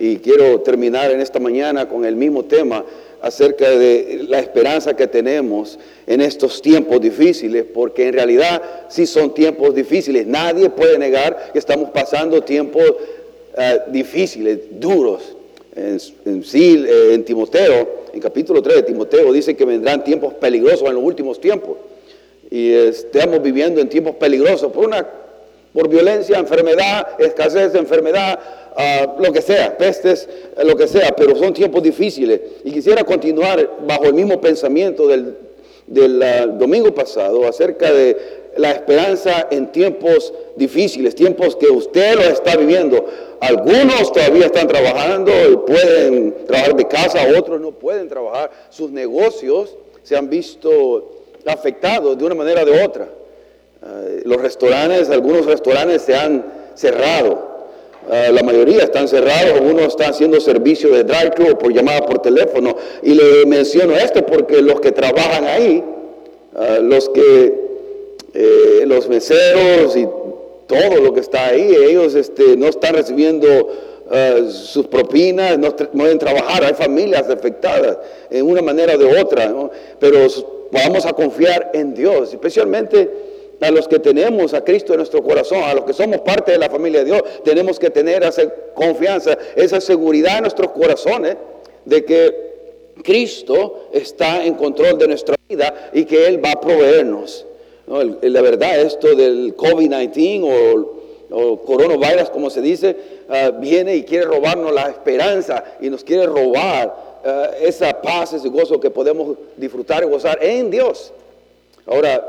y quiero terminar en esta mañana con el mismo tema acerca de la esperanza que tenemos en estos tiempos difíciles, porque en realidad sí son tiempos difíciles. Nadie puede negar que estamos pasando tiempos eh, difíciles, duros. En, sí, eh, en Timoteo, en capítulo 3 de Timoteo, dice que vendrán tiempos peligrosos en los últimos tiempos. Y estamos viviendo en tiempos peligrosos por una por violencia, enfermedad, escasez de enfermedad, Lo que sea, pestes, lo que sea, pero son tiempos difíciles. Y quisiera continuar bajo el mismo pensamiento del, ah, domingo pasado acerca de la esperanza en tiempos difíciles, tiempos que usted lo está viviendo. Algunos todavía están trabajando pueden trabajar de casa, otros no pueden trabajar. Sus negocios se han visto afectados de una manera o de otra. Ah, los restaurantes, algunos restaurantes se han cerrado. Ah, la mayoría están cerrados, uno está haciendo servicio de drive-thru por llamada por teléfono. Y le menciono esto porque los que trabajan ahí, ah, los que, eh, los meseros y todo lo que está ahí, ellos este, no están recibiendo ah, sus propinas, no pueden trabajar, hay familias afectadas en una manera o de otra, pero vamos a confiar en Dios, especialmente a los que tenemos a Cristo en nuestro corazón, a los que somos parte de la familia de Dios, tenemos que tener esa confianza, esa seguridad en nuestros corazones de que Cristo está en control de nuestra vida y que Él va a proveernos. la verdad, esto del COVID-19 o, coronavirus, como se dice, ah, viene y quiere robarnos la esperanza y nos quiere robar ah, esa paz, ese gozo que podemos disfrutar y gozar en Dios. Ahora,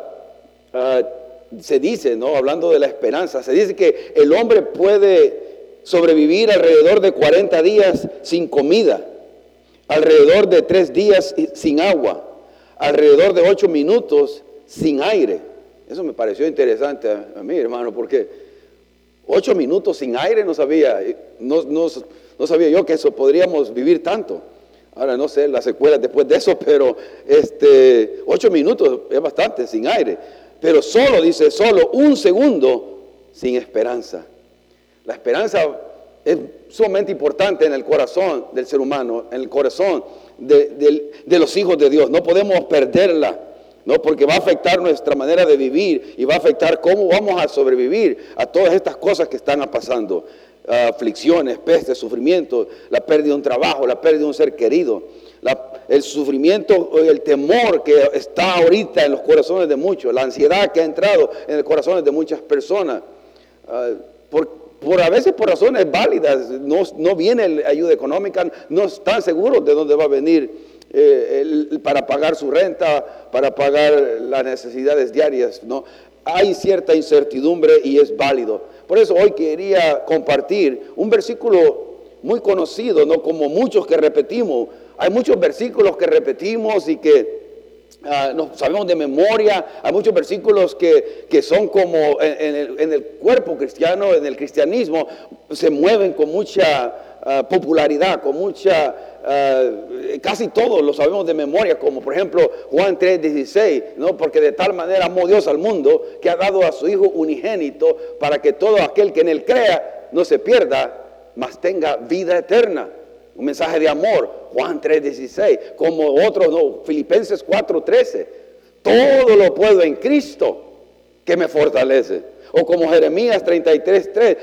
uh, se dice, ¿no? Hablando de la esperanza, se dice que el hombre puede sobrevivir alrededor de 40 días sin comida, alrededor de 3 días sin agua, alrededor de 8 minutos sin aire. Eso me pareció interesante a, mí, hermano, porque 8 minutos sin aire no sabía, no, no, sabía yo que eso podríamos vivir tanto. Ahora no sé las secuelas después de eso, pero este, 8 minutos es bastante sin aire pero solo, dice, solo un segundo sin esperanza. La esperanza es sumamente importante en el corazón del ser humano, en el corazón de, los hijos de Dios. No podemos perderla, ¿no? porque va a afectar nuestra manera de vivir y va a afectar cómo vamos a sobrevivir a todas estas cosas que están pasando. Aflicciones, pestes, sufrimiento, la pérdida de un trabajo, la pérdida de un ser querido el sufrimiento, el temor que está ahorita en los corazones de muchos, la ansiedad que ha entrado en los corazones de muchas personas, ah, por, a veces por razones válidas, no, viene ayuda económica, no están seguros de dónde va a venir eh, para pagar su renta, para pagar las necesidades diarias. ¿no? Hay cierta incertidumbre y es válido. Por eso hoy quería compartir un versículo muy conocido, no como muchos que repetimos, hay muchos versículos que repetimos y que ah, no sabemos de memoria. Hay muchos versículos que, son como en, el, cuerpo cristiano, en el cristianismo, se mueven con mucha ah, popularidad, con mucha... Ah, casi todos lo sabemos de memoria, como por ejemplo Juan 3:16, ¿no? porque de tal manera amó Dios al mundo que ha dado a su Hijo unigénito para que todo aquel que en él crea no se pierda, mas tenga vida eterna un mensaje de amor, Juan 3:16, como otros, no, Filipenses 4:13, todo lo puedo en Cristo que me fortalece. O como Jeremías 33:3,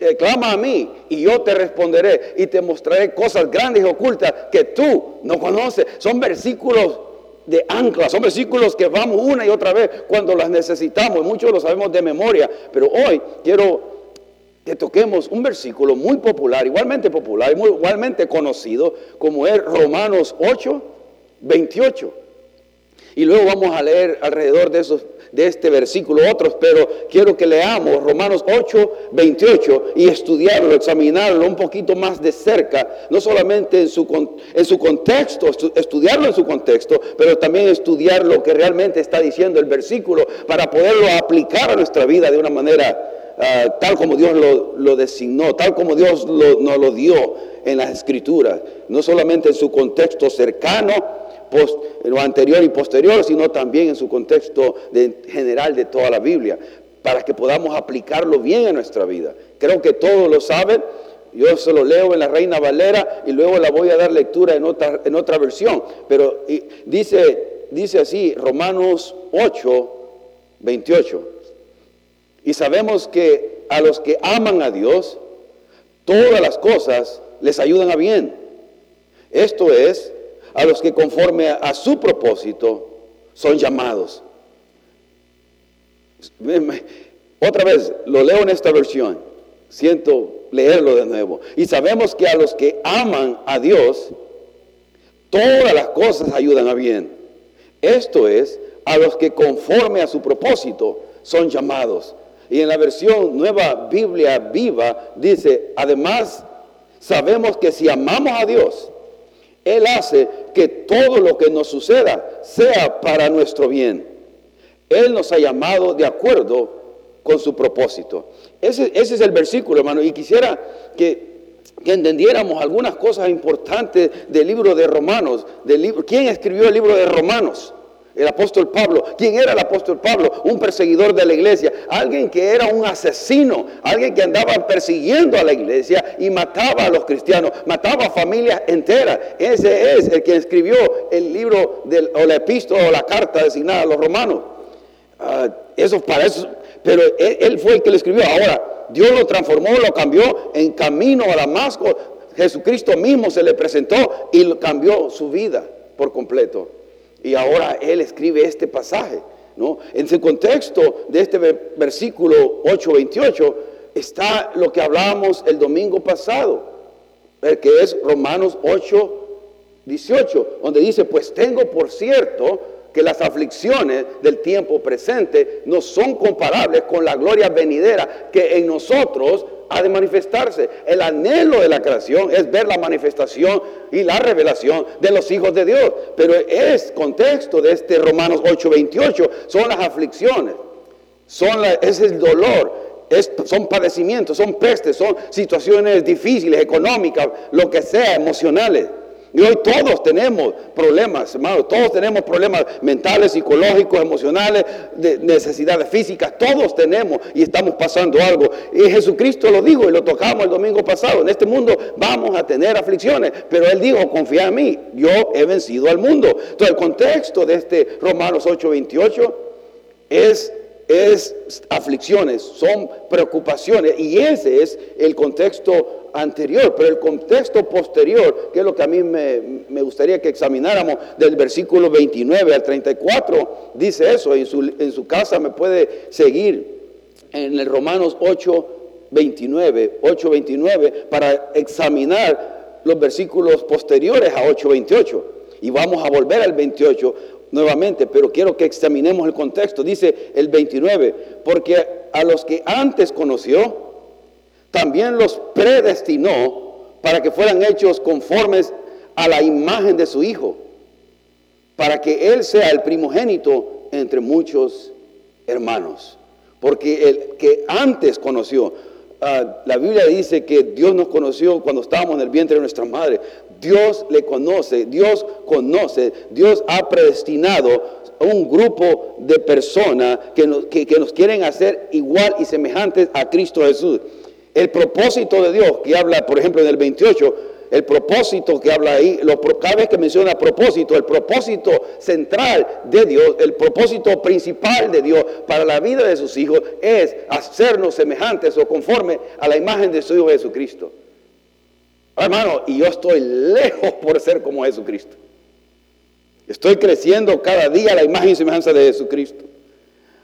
eh, clama a mí y yo te responderé y te mostraré cosas grandes y ocultas que tú no conoces. Son versículos de ancla, son versículos que vamos una y otra vez cuando las necesitamos. Muchos lo sabemos de memoria, pero hoy quiero que toquemos un versículo muy popular, igualmente popular, igualmente conocido, como es Romanos 8, 28. Y luego vamos a leer alrededor de, de este versículo otros, pero quiero que leamos Romanos 8, 28 y estudiarlo, examinarlo un poquito más de cerca, no solamente en su, en su contexto, estudiarlo en su contexto, pero también estudiar lo que realmente está diciendo el versículo para poderlo aplicar a nuestra vida de una manera Ah, tal como Dios lo, designó, tal como Dios nos lo dio en las escrituras, no solamente en su contexto cercano, post, lo anterior y posterior, sino también en su contexto general de toda la Biblia, para que podamos aplicarlo bien en nuestra vida. Creo que todos lo saben, Yo se lo leo en la Reina Valera y luego la voy a dar lectura en otra, en otra versión. Pero dice, dice así, Romanos 8, 28. Y sabemos que a los que aman a Dios, todas las cosas les ayudan a bien. Esto es, a los que conforme a su propósito son llamados. Otra vez, lo leo en esta versión. Siento leerlo de nuevo. Y sabemos que a los que aman a Dios, todas las cosas ayudan a bien. Esto es, a los que conforme a su propósito son llamados. Y en la versión nueva Biblia viva dice, además, sabemos que si amamos a Dios, Él hace que todo lo que nos suceda sea para nuestro bien. Él nos ha llamado de acuerdo con su propósito. Ese, es el versículo, hermano, y quisiera que, entendiéramos algunas cosas importantes del libro de Romanos. Del libro, ¿Quién escribió el libro de Romanos? El apóstol Pablo. ¿Quién era el apóstol Pablo? Un perseguidor de la iglesia. Alguien que era un asesino. Alguien que andaba persiguiendo a la iglesia y mataba a los cristianos. Mataba a familias enteras. Ese es el que escribió el libro del, o la epístola o la carta designada a los romanos. Ah, eso para eso. Pero él, él fue el que lo escribió. Ahora, Dios lo transformó, lo cambió en camino a Damasco. Jesucristo mismo se le presentó y cambió su vida por completo. Y ahora él escribe este pasaje. ¿no? En su contexto de este versículo 8:28 está lo que hablábamos el domingo pasado, que es Romanos 8:18, donde dice, pues tengo por cierto que las aflicciones del tiempo presente no son comparables con la gloria venidera que en nosotros ha de manifestarse. El anhelo de la creación es ver la manifestación y la revelación de los hijos de Dios. Pero es contexto de este Romanos 8:28, son las aflicciones, son es el dolor, son padecimientos, son pestes, son situaciones difíciles, económicas, lo que sea, emocionales. Y hoy todos tenemos problemas, hermano, todos tenemos problemas mentales, psicológicos, emocionales, de necesidades físicas, todos tenemos y estamos pasando algo. Y Jesucristo lo dijo y lo tocamos el domingo pasado, en este mundo vamos a tener aflicciones, pero Él dijo, confía en mí, yo he vencido al mundo. Entonces el contexto de este Romanos 8:28 es es aflicciones, son preocupaciones y ese es el contexto anterior, pero el contexto posterior, que es lo que a mí me, gustaría que examináramos del versículo 29 al 34, dice eso, en su, en su casa me puede seguir en el Romanos 8, 29, 8, 29, para examinar los versículos posteriores a 8, 28. Y vamos a volver al 28 nuevamente, pero quiero que examinemos el contexto. Dice el 29, porque a los que antes conoció, también los predestinó para que fueran hechos conformes a la imagen de su Hijo, para que Él sea el primogénito entre muchos hermanos. Porque el que antes conoció, ah, la Biblia dice que Dios nos conoció cuando estábamos en el vientre de nuestra madre. Dios le conoce, Dios conoce, Dios ha predestinado a un grupo de personas que nos, que, nos quieren hacer igual y semejantes a Cristo Jesús. El propósito de Dios, que habla, por ejemplo, en el 28, el propósito que habla ahí, cada vez que menciona propósito, el propósito central de Dios, el propósito principal de Dios para la vida de sus hijos es hacernos semejantes o conforme a la imagen de su Hijo Jesucristo. Hermano, y yo estoy lejos por ser como Jesucristo. Estoy creciendo cada día la imagen y semejanza de Jesucristo.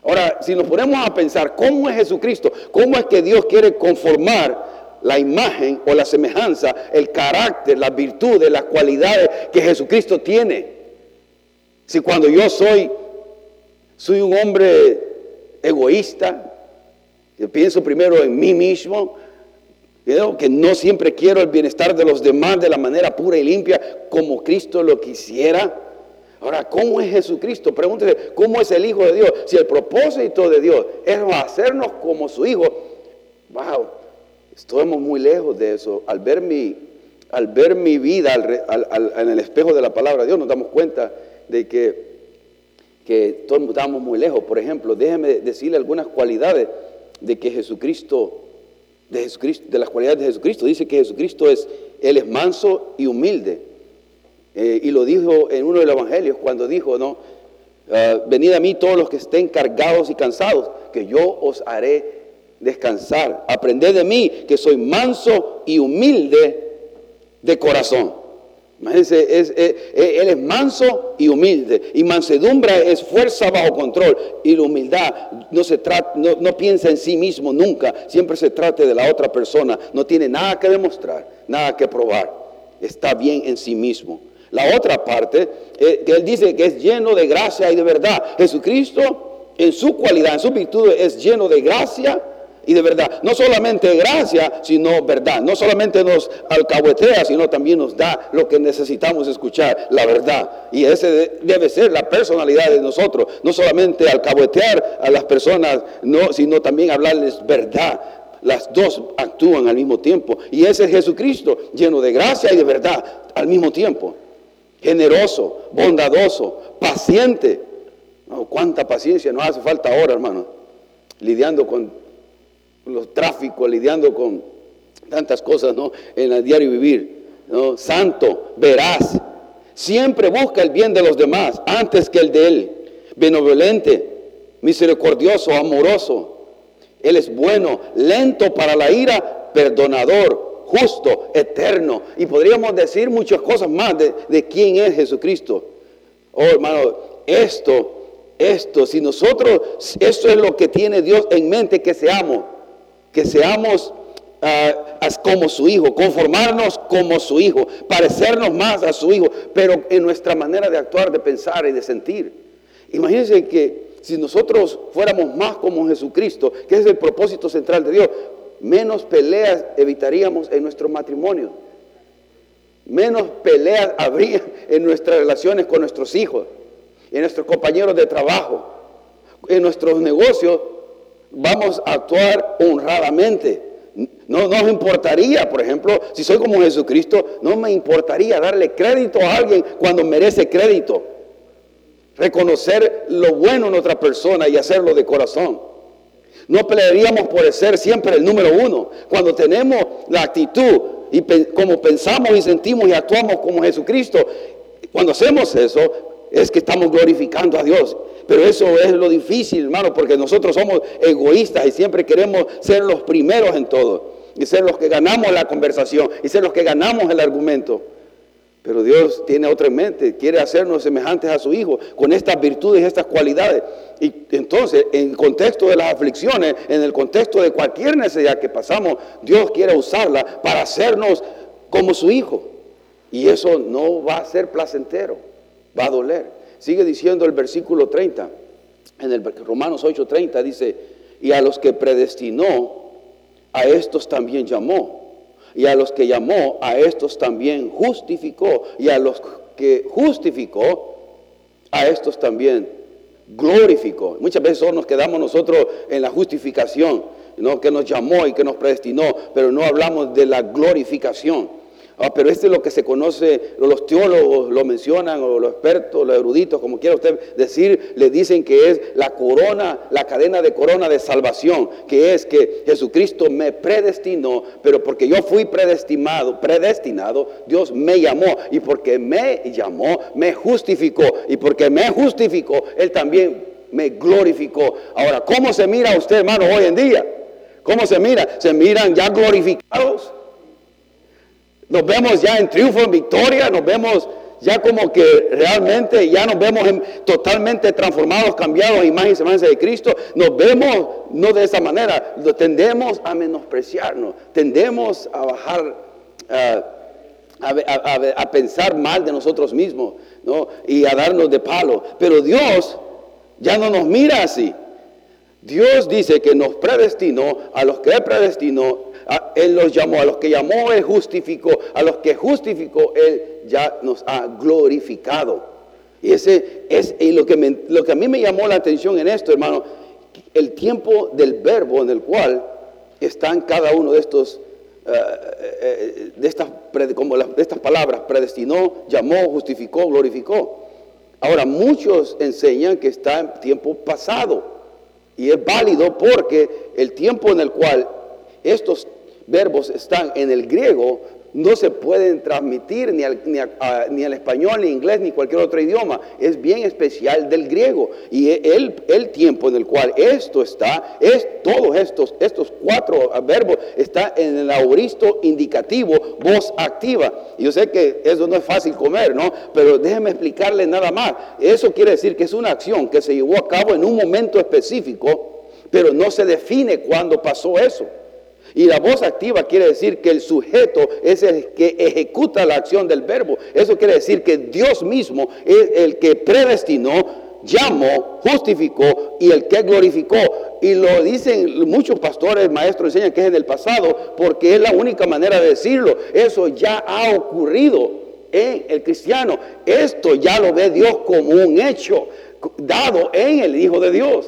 Ahora, si nos ponemos a pensar cómo es Jesucristo, cómo es que Dios quiere conformar la imagen o la semejanza, el carácter, las virtudes, las cualidades que Jesucristo tiene. Si cuando yo soy, soy un hombre egoísta, yo pienso primero en mí mismo, que no siempre quiero el bienestar de los demás de la manera pura y limpia como Cristo lo quisiera. Ahora, ¿cómo es Jesucristo? Pregúntese, ¿cómo es el Hijo de Dios? Si el propósito de Dios es hacernos como su Hijo, wow, estamos muy lejos de eso. Al ver mi, al ver mi vida en el espejo de la palabra de Dios, nos damos cuenta de que, que estamos muy lejos. Por ejemplo, déjeme decirle algunas cualidades de que Jesucristo de Jesucristo, de las cualidades de Jesucristo. Dice que Jesucristo es, Él es manso y humilde. Eh, y lo dijo en uno de los evangelios cuando dijo, ¿no? Ah, venid a mí todos los que estén cargados y cansados, que yo os haré descansar. Aprended de mí, que soy manso y humilde de corazón. Imagínense, es, él es manso y humilde. Y mansedumbre es fuerza bajo control. Y la humildad no, se trata, no, no, piensa en sí mismo nunca. Siempre se trata de la otra persona. No tiene nada que demostrar, nada que probar. Está bien en sí mismo. La otra parte, eh, que él dice que es lleno de gracia y de verdad. Jesucristo, en su cualidad, en su virtud, es lleno de gracia y de verdad. No solamente gracia, sino verdad. No solamente nos alcahuetea, sino también nos da lo que necesitamos escuchar, la verdad. Y ese debe ser la personalidad de nosotros. No solamente alcahuetear a las personas, no, sino también hablarles verdad. Las dos actúan al mismo tiempo. Y ese es Jesucristo, lleno de gracia y de verdad al mismo tiempo. Generoso, bondadoso, paciente. cuánta paciencia nos hace falta ahora, hermano. Lidiando con los tráficos, lidiando con tantas cosas ¿no? en el diario vivir. Santo, veraz, siempre busca el bien de los demás antes que el de él. Benevolente, misericordioso, amoroso. Él es bueno, lento para la ira, perdonador, justo, eterno. Y podríamos decir muchas cosas más de, quién es Jesucristo. Oh, hermano, esto, esto, si nosotros, esto es lo que tiene Dios en mente que seamos que seamos ah, como su hijo, conformarnos como su hijo, parecernos más a su hijo, pero en nuestra manera de actuar, de pensar y de sentir. Imagínense que si nosotros fuéramos más como Jesucristo, que es el propósito central de Dios, menos peleas evitaríamos en nuestro matrimonio, menos peleas habría en nuestras relaciones con nuestros hijos, en nuestros compañeros de trabajo, en nuestros negocios vamos a actuar honradamente. No nos importaría, por ejemplo, si soy como Jesucristo, no me importaría darle crédito a alguien cuando merece crédito. Reconocer lo bueno en otra persona y hacerlo de corazón. No pelearíamos por ser siempre el número uno. Cuando tenemos la actitud y como pensamos y sentimos y actuamos como Jesucristo, cuando hacemos eso, es que estamos glorificando a Dios. Pero eso es lo difícil, hermano, porque nosotros somos egoístas y siempre queremos ser los primeros en todo. Y ser los que ganamos la conversación y ser los que ganamos el argumento. Pero Dios tiene otra en mente, quiere hacernos semejantes a su Hijo, con estas virtudes estas cualidades. Y entonces, en contexto de las aflicciones, en el contexto de cualquier necesidad que pasamos, Dios quiere usarla para hacernos como su Hijo. Y eso no va a ser placentero, va a doler. Sigue diciendo el versículo 30, en el Romanos 8:30 dice, y a los que predestinó, a estos también llamó. Y a los que llamó, a estos también justificó. Y a los que justificó, a estos también glorificó. Muchas veces nos quedamos nosotros en la justificación, ¿no? que nos llamó y que nos predestinó, pero no hablamos de la glorificación. Ah, pero este es lo que se conoce, los teólogos lo mencionan, o los expertos, los eruditos, como quiera usted decir, le dicen que es la corona, la cadena de corona de salvación, que es que Jesucristo me predestinó, pero porque yo fui predestinado, predestinado, Dios me llamó, y porque me llamó, me justificó, y porque me justificó, Él también me glorificó. Ahora, ¿cómo se mira usted, hermano, hoy en día? ¿Cómo se mira? ¿Se miran ya glorificados? Nos vemos ya en triunfo, en victoria, nos vemos ya como que realmente ya nos vemos totalmente transformados, cambiados, imagen y semejanza de Cristo. Nos vemos no de esa manera, tendemos a menospreciarnos, tendemos a bajar, a, pensar mal de nosotros mismos ¿no? y a darnos de palo. Pero Dios ya no nos mira así. Dios dice que nos predestinó, a los que Él predestinó, él los llamó, a los que llamó Él justificó, a los que justificó Él ya nos ha glorificado. Y ese es lo, que lo que a mí me llamó la atención en esto, hermano, el tiempo del verbo en el cual están cada uno de estos, eh, eh, de, estas, como de estas palabras, predestinó, llamó, justificó, glorificó. Ahora, muchos enseñan que está en tiempo pasado y es válido porque el tiempo en el cual estos verbos están en el griego, no se pueden transmitir ni al, ni, español, ni inglés, ni cualquier otro idioma. Es bien especial del griego. Y el, el tiempo en el cual esto está, es todos estos, estos cuatro verbos, está en el auristo indicativo, voz activa. Yo sé que eso no es fácil comer, ¿no? Pero déjeme explicarle nada más. Eso quiere decir que es una acción que se llevó a cabo en un momento específico, pero no se define cuándo pasó eso. Y la voz activa quiere decir que el sujeto es el que ejecuta la acción del verbo. Eso quiere decir que Dios mismo es el que predestinó, llamó, justificó y el que glorificó. Y lo dicen muchos pastores, maestros, enseñan que es en el pasado, porque es la única manera de decirlo. Eso ya ha ocurrido en el cristiano. Esto ya lo ve Dios como un hecho dado en el Hijo de Dios.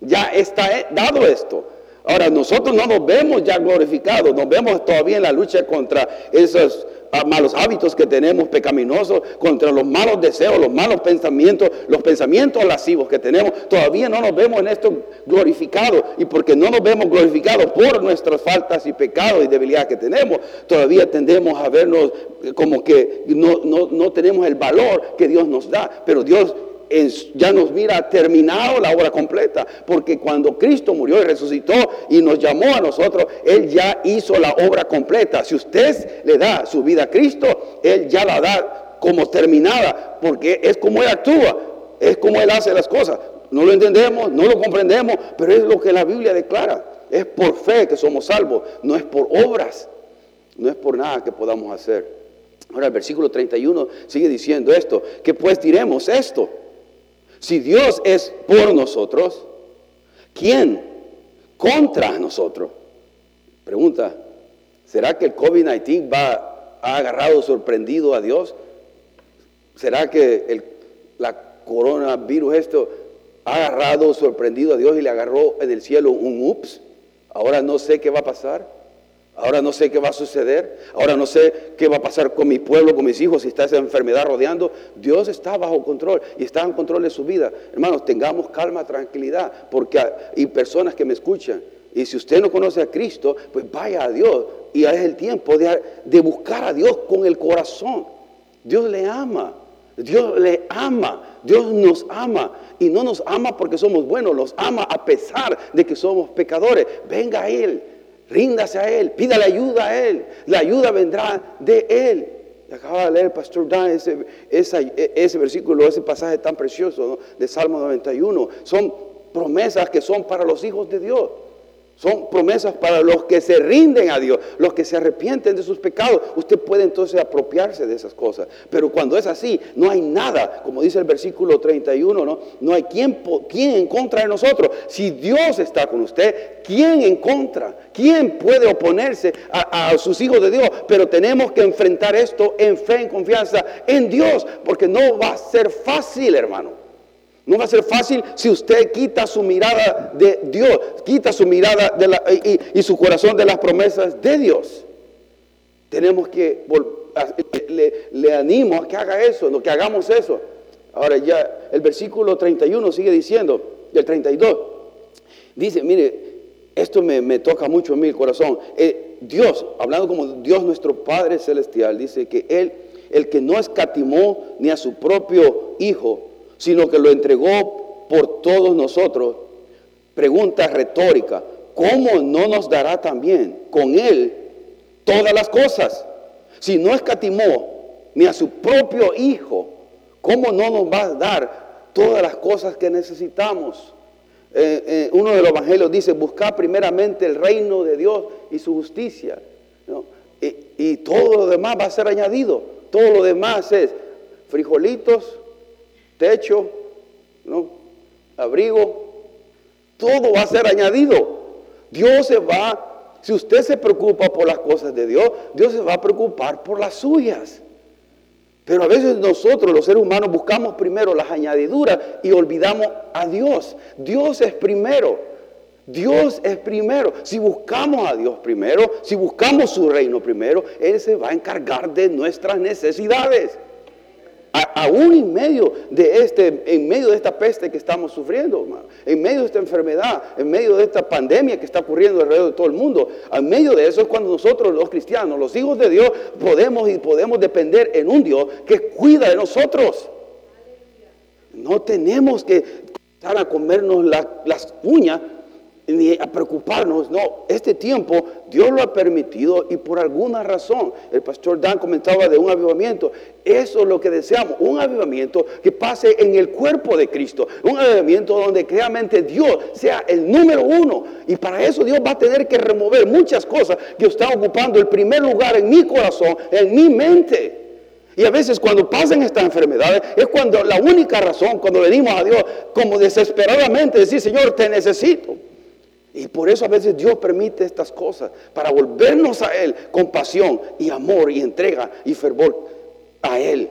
Ya está dado esto. Ahora, nosotros no nos vemos ya glorificados, nos vemos todavía en la lucha contra esos ah, malos hábitos que tenemos pecaminosos, contra los malos deseos, los malos pensamientos, los pensamientos lascivos que tenemos. Todavía no nos vemos en esto glorificados y porque no nos vemos glorificados por nuestras faltas y pecados y debilidades que tenemos, todavía tendemos a vernos como que no, no tenemos el valor que Dios nos da. Pero Dios ya nos mira terminado la obra completa, porque cuando Cristo murió y resucitó y nos llamó a nosotros, Él ya hizo la obra completa. Si usted le da su vida a Cristo, Él ya la da como terminada, porque es como Él actúa, es como Él hace las cosas. No lo entendemos, no lo comprendemos, pero es lo que la Biblia declara. Es por fe que somos salvos, no es por obras, no es por nada que podamos hacer. Ahora el versículo 31 sigue diciendo esto, que pues diremos esto. Si Dios es por nosotros, ¿quién contra nosotros? Pregunta, ¿será que el COVID-19 va, ha agarrado sorprendido a Dios? ¿Será que el la coronavirus esto ha agarrado sorprendido a Dios y le agarró en el cielo un ups? Ahora no sé qué va a pasar. Ahora no sé qué va a suceder. Ahora no sé qué va a pasar con mi pueblo, con mis hijos, si está esa enfermedad rodeando. Dios está bajo control y está en control de su vida. Hermanos, tengamos calma, tranquilidad, porque hay personas que me escuchan. Y si usted no conoce a Cristo, pues vaya a Dios. Y es el tiempo de, buscar a Dios con el corazón. Dios le ama. Dios le ama. Dios nos ama. Y no nos ama porque somos buenos. Nos ama a pesar de que somos pecadores. Venga a Él. Ríndase a Él, pídale ayuda a Él. La ayuda vendrá de Él. Acaba de leer el pastor Dan ese, ese, versículo, ese pasaje tan precioso de Salmo 91. Son promesas que son para los hijos de Dios. Son promesas para los que se rinden a Dios, los que se arrepienten de sus pecados. Usted puede entonces apropiarse de esas cosas. Pero cuando es así, no hay nada, como dice el versículo 31, ¿no? No hay quien, quien en contra de nosotros. Si Dios está con usted, ¿quién en contra? ¿Quién puede oponerse a, a sus hijos de Dios? Pero tenemos que enfrentar esto en fe, en confianza en Dios, porque no va a ser fácil, hermano. No va a ser fácil si usted quita su mirada de Dios, quita su mirada y, su corazón de las promesas de Dios. Tenemos que, le, le, animo a que haga eso, que hagamos eso. Ahora ya el versículo 31 sigue diciendo, el 32, dice, mire, esto me, toca mucho en mi corazón. Eh, Dios, hablando como Dios nuestro Padre Celestial, dice que Él, el que no escatimó ni a su propio Hijo, sino que lo entregó por todos nosotros. Pregunta retórica, ¿cómo no nos dará también con Él todas las cosas? Si no escatimó ni a su propio Hijo, ¿cómo no nos va a dar todas las cosas que necesitamos? Eh, eh, uno de los evangelios dice, buscar primeramente el reino de Dios y su justicia. Y, y todo lo demás va a ser añadido. Todo lo demás es frijolitos, techo, ¿no? abrigo, todo va a ser añadido. Dios se va, si usted se preocupa por las cosas de Dios, Dios se va a preocupar por las suyas. Pero a veces nosotros, los seres humanos, buscamos primero las añadiduras y olvidamos a Dios. Dios es primero. Dios es primero. Si buscamos a Dios primero, si buscamos su reino primero, Él se va a encargar de nuestras necesidades. Aún en medio de este, en medio de esta peste que estamos sufriendo, en medio de esta enfermedad, en medio de esta pandemia que está ocurriendo alrededor de todo el mundo, en medio de eso es cuando nosotros los cristianos, los hijos de Dios, podemos y podemos depender en un Dios que cuida de nosotros. No tenemos que estar a comernos las uñas ni a preocuparnos. No, este tiempo Dios lo ha permitido y por alguna razón, el pastor Dan comentaba de un avivamiento. Eso es lo que deseamos, un avivamiento que pase en el cuerpo de Cristo, un avivamiento donde realmente Dios sea el número uno. Y para eso Dios va a tener que remover muchas cosas que están ocupando el primer lugar en mi corazón, en mi mente. Y a veces cuando pasan estas enfermedades es cuando la única razón, cuando venimos a Dios como desesperadamente decir, Señor, te necesito. Y por eso a veces Dios permite estas cosas, para volvernos a Él con pasión y amor y entrega y fervor a Él.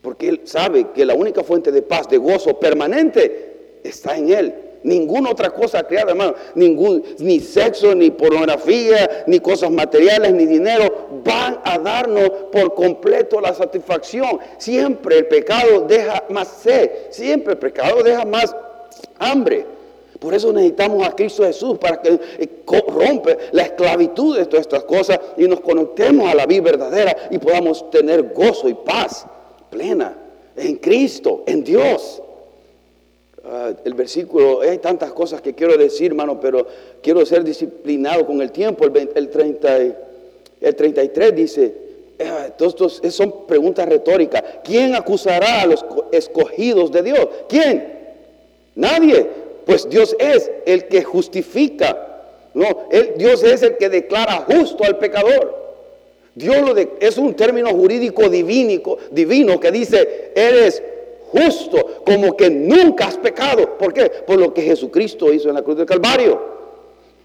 Porque Él sabe que la única fuente de paz, de gozo permanente está en Él. Ninguna otra cosa creada, hermano, ningún, ni sexo, ni pornografía, ni cosas materiales, ni dinero, van a darnos por completo la satisfacción. Siempre el pecado deja más sed, siempre el pecado deja más hambre. Por eso necesitamos a Cristo Jesús para que eh, rompe la esclavitud de todas estas cosas y nos conectemos a la vida verdadera y podamos tener gozo y paz plena en Cristo, en Dios. Ah, el versículo, hay tantas cosas que quiero decir, hermano, pero quiero ser disciplinado con el tiempo. El, 30, el 33 dice, ah, todos son preguntas retóricas. ¿Quién acusará a los escogidos de Dios? ¿Quién? Nadie. Pues Dios es el que justifica. No, Dios es el que declara justo al pecador. Dios lo es un término jurídico divino, divino que dice, eres justo, como que nunca has pecado. ¿Por qué? Por lo que Jesucristo hizo en la cruz del Calvario.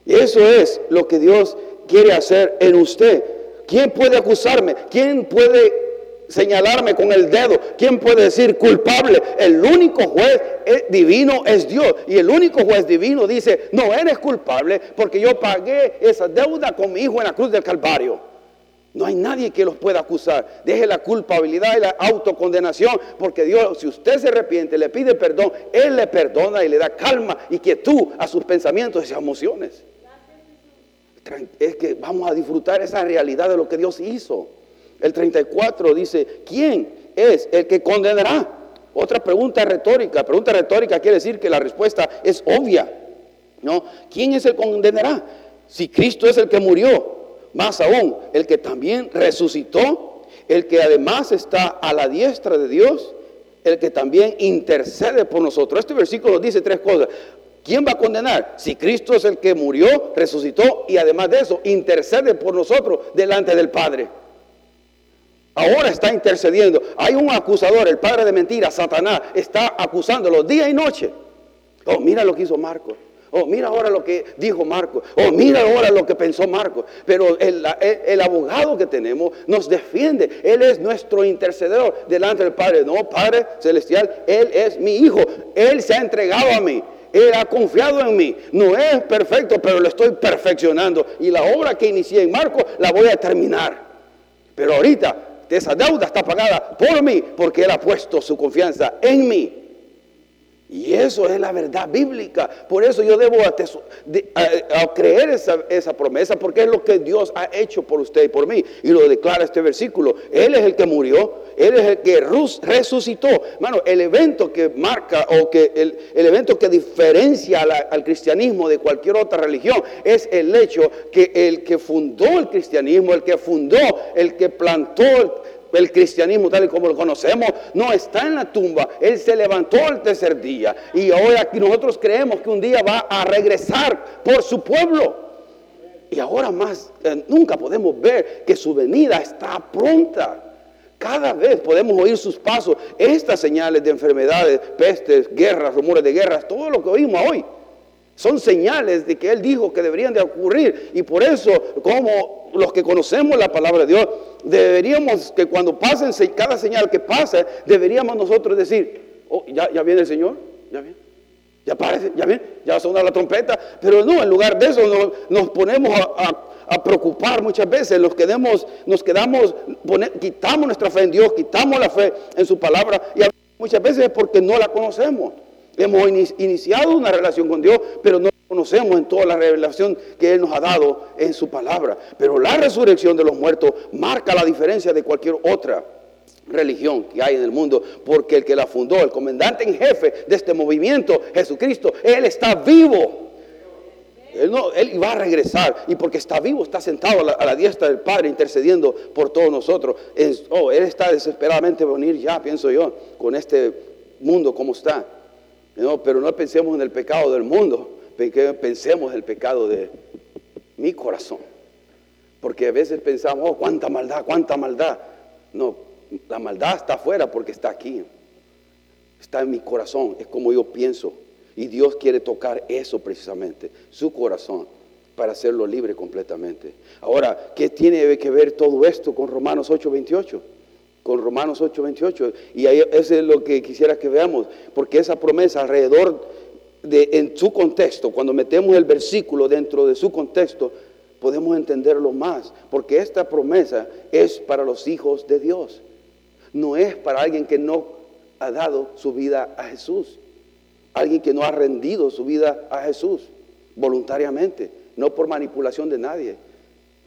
Y eso es lo que Dios quiere hacer en usted. ¿Quién puede acusarme? ¿Quién puede señalarme con el dedo. ¿Quién puede decir culpable? El único juez divino es Dios. Y el único juez divino dice, no eres culpable porque yo pagué esa deuda con mi hijo en la cruz del Calvario. No hay nadie que los pueda acusar. Deje la culpabilidad y la autocondenación, porque Dios, si usted se arrepiente, le pide perdón, Él le perdona y le da calma y quietud a sus pensamientos y emociones. Es que vamos a disfrutar esa realidad de lo que Dios hizo. El 34 dice, ¿quién es el que condenará? Otra pregunta retórica. Pregunta retórica quiere decir que la respuesta es obvia. ¿No? ¿Quién es el que condenará? Si Cristo es el que murió, más aún, el que también resucitó, el que además está a la diestra de Dios, el que también intercede por nosotros. Este versículo dice tres cosas. ¿Quién va a condenar? Si Cristo es el que murió, resucitó y además de eso intercede por nosotros delante del Padre. Ahora está intercediendo. Hay un acusador, el padre de mentiras, Satanás, está acusándolo día y noche. Oh, mira lo que hizo Marco. Oh, mira ahora lo que dijo Marco. Oh, mira ahora lo que pensó Marco. Pero el, abogado que tenemos nos defiende. Él es nuestro intercedor delante del Padre. No, Padre Celestial, Él es mi hijo. Él se ha entregado a mí. Él ha confiado en mí. No es perfecto, pero lo estoy perfeccionando. Y la obra que inicié en Marco la voy a terminar. Pero ahorita esa deuda está pagada por mí porque Él ha puesto su confianza en mí. Y eso es la verdad bíblica. Por eso yo debo creer esa, esa, promesa, porque es lo que Dios ha hecho por usted y por mí. Y lo declara este versículo. Él es el que murió, Él es el que resucitó. Hermano, el evento que marca o que el, evento que diferencia al cristianismo de cualquier otra religión es el hecho que el que fundó el cristianismo, el que fundó, el que plantó el cristianismo tal y como lo conocemos no está en la tumba. Él se levantó el tercer día. Y ahora nosotros creemos que un día va a regresar por su pueblo. Y ahora más, eh, nunca podemos ver que su venida está pronta. Cada vez podemos oír sus pasos. Estas señales de enfermedades, pestes, guerras, rumores de guerras, todo lo que oímos hoy. Son señales de que Él dijo que deberían de ocurrir. Y por eso, como los que conocemos la palabra de Dios, deberíamos que cuando pasen cada señal que pasa, deberíamos nosotros decir, oh, ya, viene el Señor, ya viene. Ya parece, ya viene, ya suena la trompeta, pero no, en lugar de eso nos, ponemos a, preocupar muchas veces, nos quedamos, nos quedamos quitamos nuestra fe en Dios, quitamos la fe en su palabra y muchas veces es porque no la conocemos. Hemos iniciado una relación con Dios, pero no la conocemos en toda la revelación que Él nos ha dado en su palabra. Pero la resurrección de los muertos marca la diferencia de cualquier otra religión que hay en el mundo, porque el que la fundó, el comandante en jefe de este movimiento, Jesucristo, Él está vivo. Él, no, él va a regresar y porque está vivo, está sentado a la, diestra del Padre intercediendo por todos nosotros. oh, él está desesperadamente venir ya, pienso yo, con este mundo como está. No, pero no pensemos en el pecado del mundo, pensemos en el pecado de mi corazón. Porque a veces pensamos, oh, cuánta maldad, cuánta maldad. No, la maldad está afuera porque está aquí. Está en mi corazón, es como yo pienso. Y Dios quiere tocar eso precisamente, su corazón, para hacerlo libre completamente. Ahora, ¿qué tiene que ver todo esto con Romanos 8:28? Con Romanos 8:28. Y ahí, eso es lo que quisiera que veamos, porque esa promesa alrededor de, en su contexto, cuando metemos el versículo dentro de su contexto, podemos entenderlo más, porque esta promesa es para los hijos de Dios, no es para alguien que no ha dado su vida a Jesús. Alguien que no ha rendido su vida a Jesús voluntariamente, no por manipulación de nadie,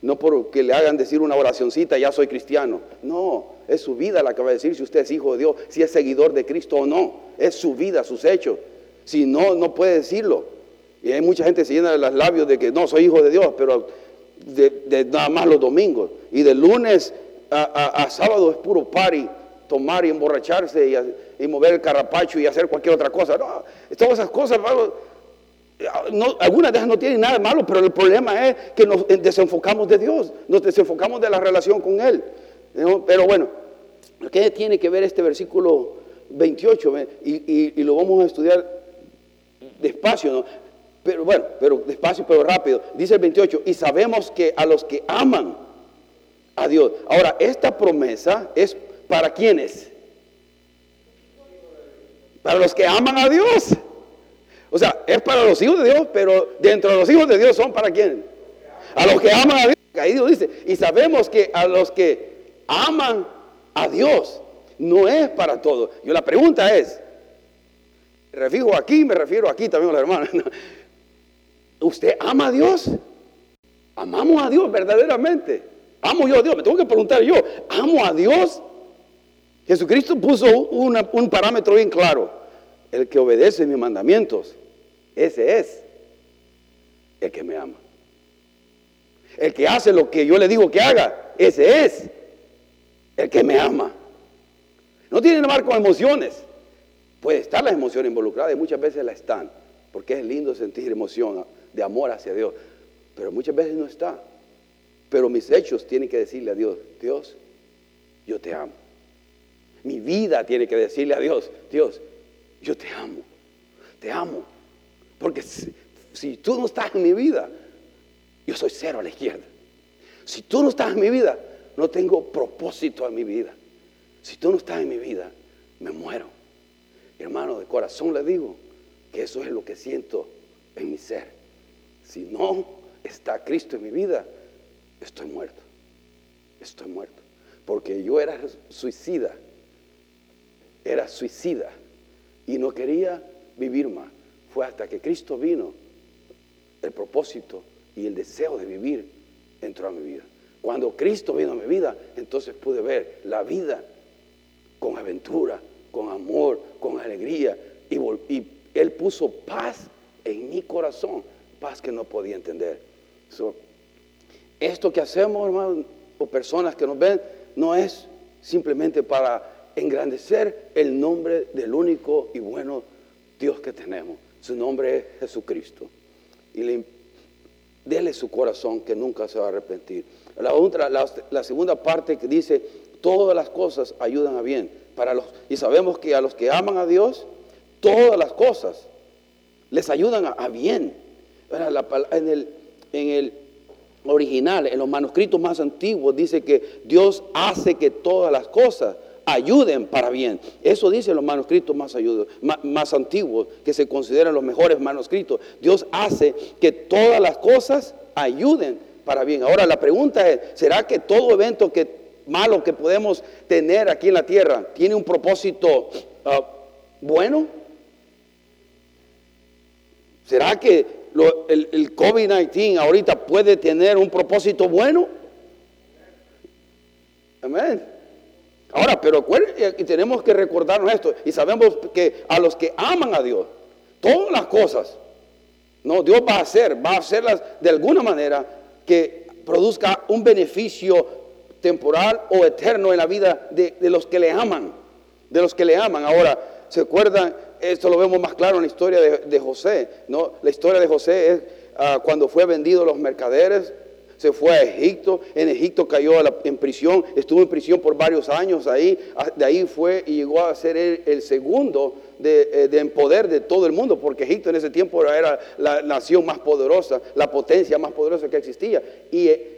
no por que le hagan decir una oracioncita, ya soy cristiano. No, es su vida la que va a decir si usted es hijo de Dios, si es seguidor de Cristo o no. Es su vida, sus hechos. Si no, no puede decirlo. Y hay mucha gente que se llena de los labios de que no, soy hijo de Dios, pero de, nada más los domingos. Y de lunes a, sábado es puro party tomar y emborracharse y, mover el carrapacho y hacer cualquier otra cosa. No, todas esas cosas, algunas de ellas no tienen nada de malo, pero el problema es que nos desenfocamos de Dios, nos desenfocamos de la relación con Él. Pero bueno, ¿qué tiene que ver este versículo 28? Y, lo vamos a estudiar despacio, Pero bueno, pero despacio, pero rápido. Dice el 28, y sabemos que a los que aman a Dios. Ahora, esta promesa es ¿Para quiénes? Para los que aman a Dios. O sea, es para los hijos de Dios, pero dentro de los hijos de Dios son para quién? A los que aman a Dios. Dios dice, y sabemos que a los que aman a Dios no es para todos. Yo la pregunta es, me refiero aquí, me refiero aquí también a la hermana. ¿Usted ama a Dios? ¿Amamos a Dios verdaderamente? ¿Amo yo a Dios? Me tengo que preguntar yo, ¿amo a Dios? Jesucristo puso un parámetro bien claro. El que obedece mis mandamientos, ese es el que me ama. El que hace lo que yo le digo que haga, ese es el que me ama. No tiene nada que con emociones. Puede estar las emociones involucradas y muchas veces la están, porque es lindo sentir emoción de amor hacia Dios, pero muchas veces no está. Pero mis hechos tienen que decirle a Dios, Dios, yo te amo. Mi vida tiene que decirle a Dios, Dios, yo te amo, te amo. Porque si, tú no estás en mi vida, yo soy cero a la izquierda. Si tú no estás en mi vida, no tengo propósito en mi vida. Si tú no estás en mi vida, me muero. Hermano, de corazón le digo que eso es lo que siento en mi ser. Si no está Cristo en mi vida, estoy muerto. Estoy muerto. Porque yo era suicida era suicida y no quería vivir más. Fue hasta que Cristo vino, el propósito y el deseo de vivir entró a mi vida. Cuando Cristo vino a mi vida, entonces pude ver la vida con aventura, con amor, con alegría. Y, Él puso paz en mi corazón, paz que no podía entender. esto que hacemos, hermanos, o personas que nos ven, no es simplemente para engrandecer el nombre del único y bueno Dios que tenemos. Su nombre es Jesucristo. Y le, dele su corazón que nunca se va a arrepentir. La, otra, la, segunda parte que dice, todas las cosas ayudan a bien. Para los, y sabemos que a los que aman a Dios, todas las cosas les ayudan a, bien. En el, en el original, en los manuscritos más antiguos, dice que Dios hace que todas las cosas ayuden para bien. Eso dicen los manuscritos más, más, antiguos, que se consideran los mejores manuscritos. Dios hace que todas las cosas ayuden para bien. Ahora la pregunta es, ¿será que todo evento que, malo que podemos tener aquí en la tierra tiene un propósito ah, bueno? ¿Será que el, el COVID-19 ahorita puede tener un propósito bueno? Amén. Ahora, pero y tenemos que recordarnos esto y sabemos que a los que aman a Dios, todas las cosas, no, Dios va a hacer, va a hacerlas de alguna manera que produzca un beneficio temporal o eterno en la vida de, los que le aman, de los que le aman. Ahora, ¿se acuerdan? Esto lo vemos más claro en la historia de, José, ¿no? La historia de José es ah, cuando fue vendido los mercaderes, se fue a Egipto, en Egipto cayó en prisión, estuvo en prisión por varios años ahí, ah, de ahí fue y llegó a ser el, segundo de, eh, en poder de todo el mundo, porque Egipto en ese tiempo era la nación más poderosa, la potencia más poderosa que existía. Y eh,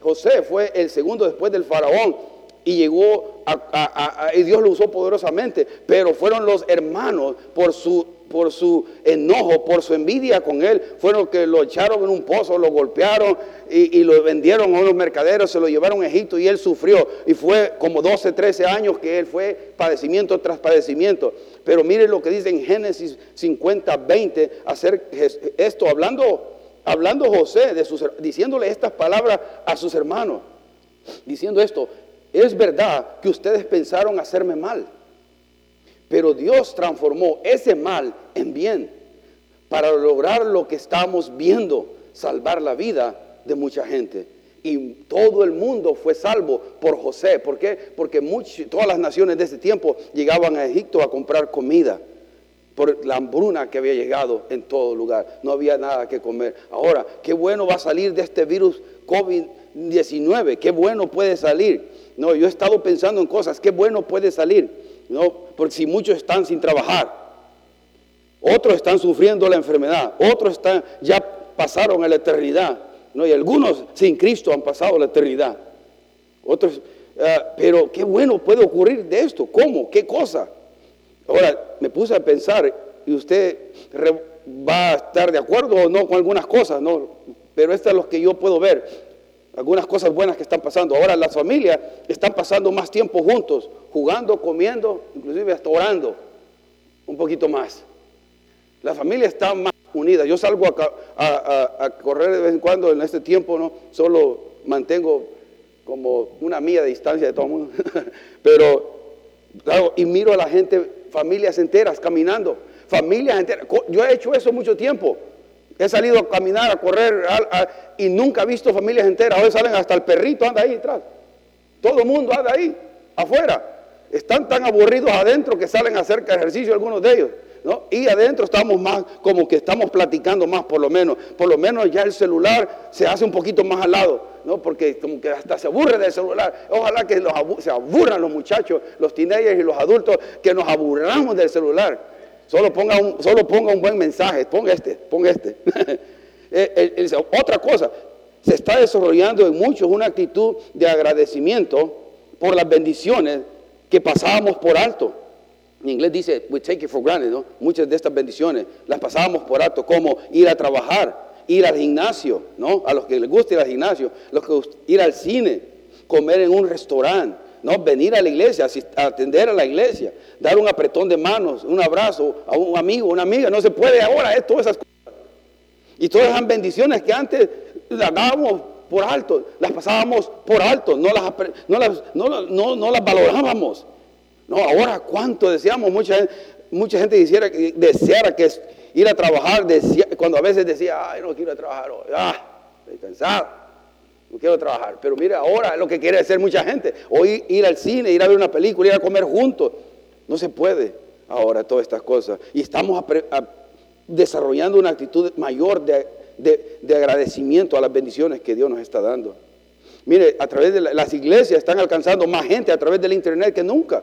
José fue el segundo después del faraón y llegó a, y Dios lo usó poderosamente, pero fueron los hermanos por su por su enojo, por su envidia con él, fueron que lo echaron en un pozo, lo golpearon y, lo vendieron a unos mercaderos, se lo llevaron a Egipto y él sufrió. Y fue como 12, 13 años que él fue padecimiento tras padecimiento. Pero miren lo que dice en Génesis 50, 20, hacer esto, hablando, hablando José, de sus, diciéndole estas palabras a sus hermanos, diciendo esto, es verdad que ustedes pensaron hacerme mal pero Dios transformó ese mal en bien para lograr lo que estamos viendo, salvar la vida de mucha gente. Y todo el mundo fue salvo por José. ¿Por qué? Porque todas las naciones de ese tiempo llegaban a Egipto a comprar comida por la hambruna que había llegado en todo lugar. No había nada que comer. Ahora, qué bueno va a salir de este virus COVID-19. Qué bueno puede salir. No, yo he estado pensando en cosas. Qué bueno puede salir. No, porque si muchos están sin trabajar, otros están sufriendo la enfermedad, otros están, ya pasaron a la eternidad, ¿no? y algunos sin Cristo han pasado la eternidad. Otros, eh, pero qué bueno puede ocurrir de esto, ¿cómo? ¿Qué cosa? Ahora, me puse a pensar, y usted va a estar de acuerdo o no con algunas cosas, ¿no? Pero esto es lo que yo puedo ver algunas cosas buenas que están pasando. Ahora las familias están pasando más tiempo juntos, jugando, comiendo, inclusive hasta orando un poquito más. La familia está más unida. Yo salgo a, correr de vez en cuando en este tiempo, ¿no? Solo mantengo como una milla de distancia de todo el mundo. Pero, claro, y miro a la gente, familias enteras caminando, familias enteras. Yo he hecho eso mucho tiempo. He salido a caminar, a correr y nunca he visto familias enteras. Hoy salen hasta el perrito, anda ahí atrás. Todo el mundo anda ahí, afuera. Están tan aburridos adentro que salen a hacer ejercicio algunos de ellos. ¿no? Y adentro estamos más, como que estamos platicando más por lo menos. Por lo menos ya el celular se hace un poquito más al lado, ¿no? porque como que hasta se aburre del celular. Ojalá que se aburran los muchachos, los teenagers y los adultos, que nos aburramos del celular. Solo ponga un, solo ponga un buen mensaje, ponga este, ponga este. Eh, otra cosa, se está desarrollando en muchos una actitud de agradecimiento por las bendiciones que pasábamos por alto. En inglés dice, we take it for granted, ¿no? Muchas de estas bendiciones las pasábamos por alto, como ir a trabajar, ir al gimnasio, ¿no? A los que les gusta ir al gimnasio, los que ir al cine, comer en un restaurante, no, venir a la iglesia, atender a la iglesia, dar un apretón de manos, un abrazo a un amigo, una amiga. No se puede ahora, es todas esas cosas. Y todas esas bendiciones que antes las dábamos por alto, las pasábamos por alto, no las, no las, no, las valorábamos. No, ahora cuánto deseamos, mucha, mucha gente quisiera, deseara que ir a trabajar, cuando a veces decía, ay, no quiero trabajar hoy, ah, estoy cansado no quiero trabajar. Pero mira, ahora lo que quiere hacer mucha gente. Hoy ir al cine, ir a ver una película, ir a comer juntos. No se puede ahora todas estas cosas. Y estamos desarrollando una actitud mayor de, agradecimiento a las bendiciones que Dios nos está dando. Mire, a través de las iglesias están alcanzando más gente a través del internet que nunca.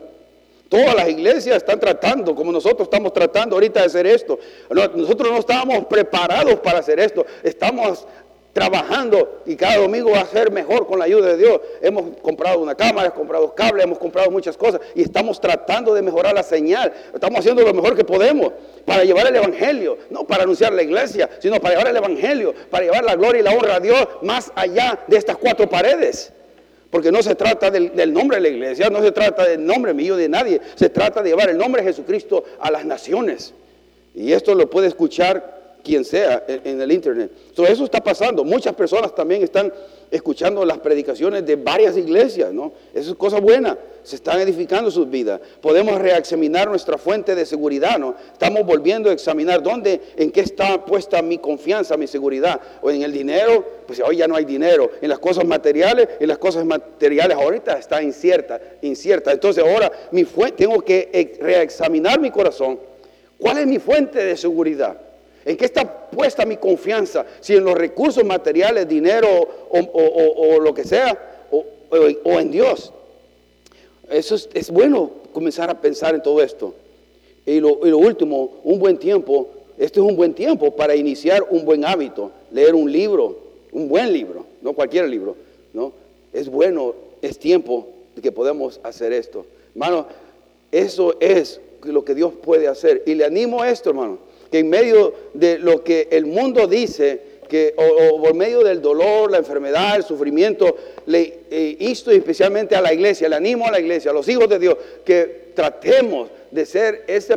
Todas las iglesias están tratando, como nosotros estamos tratando ahorita de hacer esto. Nosotros no estábamos preparados para hacer esto. Estamos trabajando y cada domingo va a ser mejor con la ayuda de Dios. Hemos comprado una cámara, hemos comprado cables, hemos comprado muchas cosas y estamos tratando de mejorar la señal. Estamos haciendo lo mejor que podemos para llevar el Evangelio, no para anunciar la iglesia, sino para llevar el Evangelio, para llevar la gloria y la honra a Dios más allá de estas cuatro paredes. Porque no se trata del, nombre de la iglesia, no se trata del nombre mío de nadie, se trata de llevar el nombre de Jesucristo a las naciones. Y esto lo puede escuchar quien sea en, el internet. So, eso está pasando. Muchas personas también están escuchando las predicaciones de varias iglesias, ¿no? Eso es cosa buena. Se están edificando sus vidas. Podemos reexaminar nuestra fuente de seguridad, ¿no? Estamos volviendo a examinar dónde, en qué está puesta mi confianza, mi seguridad. O en el dinero, pues hoy ya no hay dinero. En las cosas materiales, en las cosas materiales ahorita está incierta, incierta. Entonces ahora mi tengo que reexaminar mi corazón. ¿Cuál es mi fuente de seguridad? ¿En qué está puesta mi confianza? Si en los recursos materiales, dinero o, lo que sea, o, en Dios. Eso es, bueno comenzar a pensar en todo esto. Y lo, último, un buen tiempo. Este es un buen tiempo para iniciar un buen hábito, leer un libro, un buen libro, no cualquier libro, ¿no? Es bueno, es tiempo de que podemos hacer esto. Hermano, eso es lo que Dios puede hacer. Y le animo a esto, hermano que en medio de lo que el mundo dice, que, o, por medio del dolor, la enfermedad, el sufrimiento, le eh, insto especialmente a la iglesia, le animo a la iglesia, a los hijos de Dios, que tratemos de ser esa,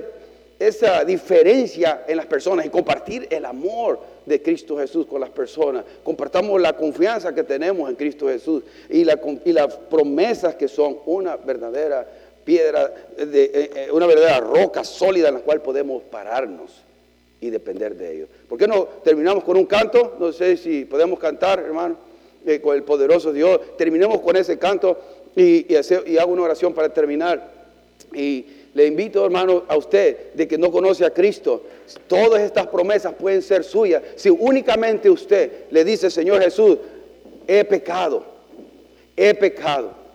esa diferencia en las personas y compartir el amor de Cristo Jesús con las personas. Compartamos la confianza que tenemos en Cristo Jesús y, la, y las promesas que son una verdadera piedra, eh, eh, una verdadera roca sólida en la cual podemos pararnos y depender de ellos. ¿Por qué no terminamos con un canto? No sé si podemos cantar, hermano, eh, con el poderoso Dios. Terminemos con ese canto y, y hago una oración para terminar. Y le invito, hermano, a usted de que no conoce a Cristo. Todas estas promesas pueden ser suyas si únicamente usted le dice, Señor Jesús, he pecado, he pecado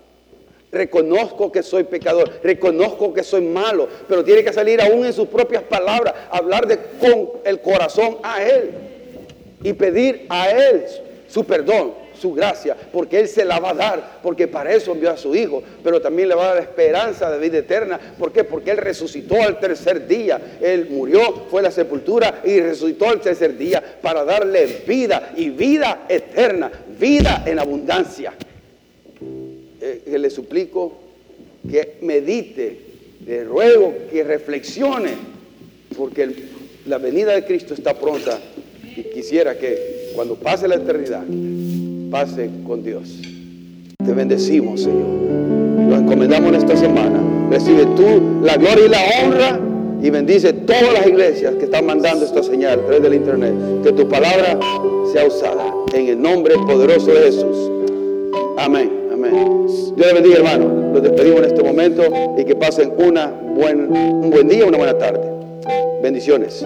Reconozco que soy pecador, reconozco que soy malo, pero tiene que salir aún en sus propias palabras, hablar con el corazón a Él y pedir a Él su perdón, su gracia, porque Él se la va a dar, porque para eso envió a su Hijo, pero también le va a dar esperanza de vida eterna. ¿Por qué? Porque Él resucitó al tercer día. Él murió, fue a la sepultura y resucitó al tercer día para darle vida y vida eterna, vida en abundancia. Que le suplico que medite, le ruego que reflexione, porque la venida de Cristo está pronta y quisiera que cuando pase la eternidad, pase con Dios. Te bendecimos, Señor. Lo encomendamos en esta semana. Recibe tú la gloria y la honra y bendice todas las iglesias que están mandando esta señal a través del internet. Que tu palabra sea usada en el nombre poderoso de Jesús. Amén. Dios le bendiga, hermano. Los despedimos en este momento y que pasen una buen, un buen día, una buena tarde. Bendiciones.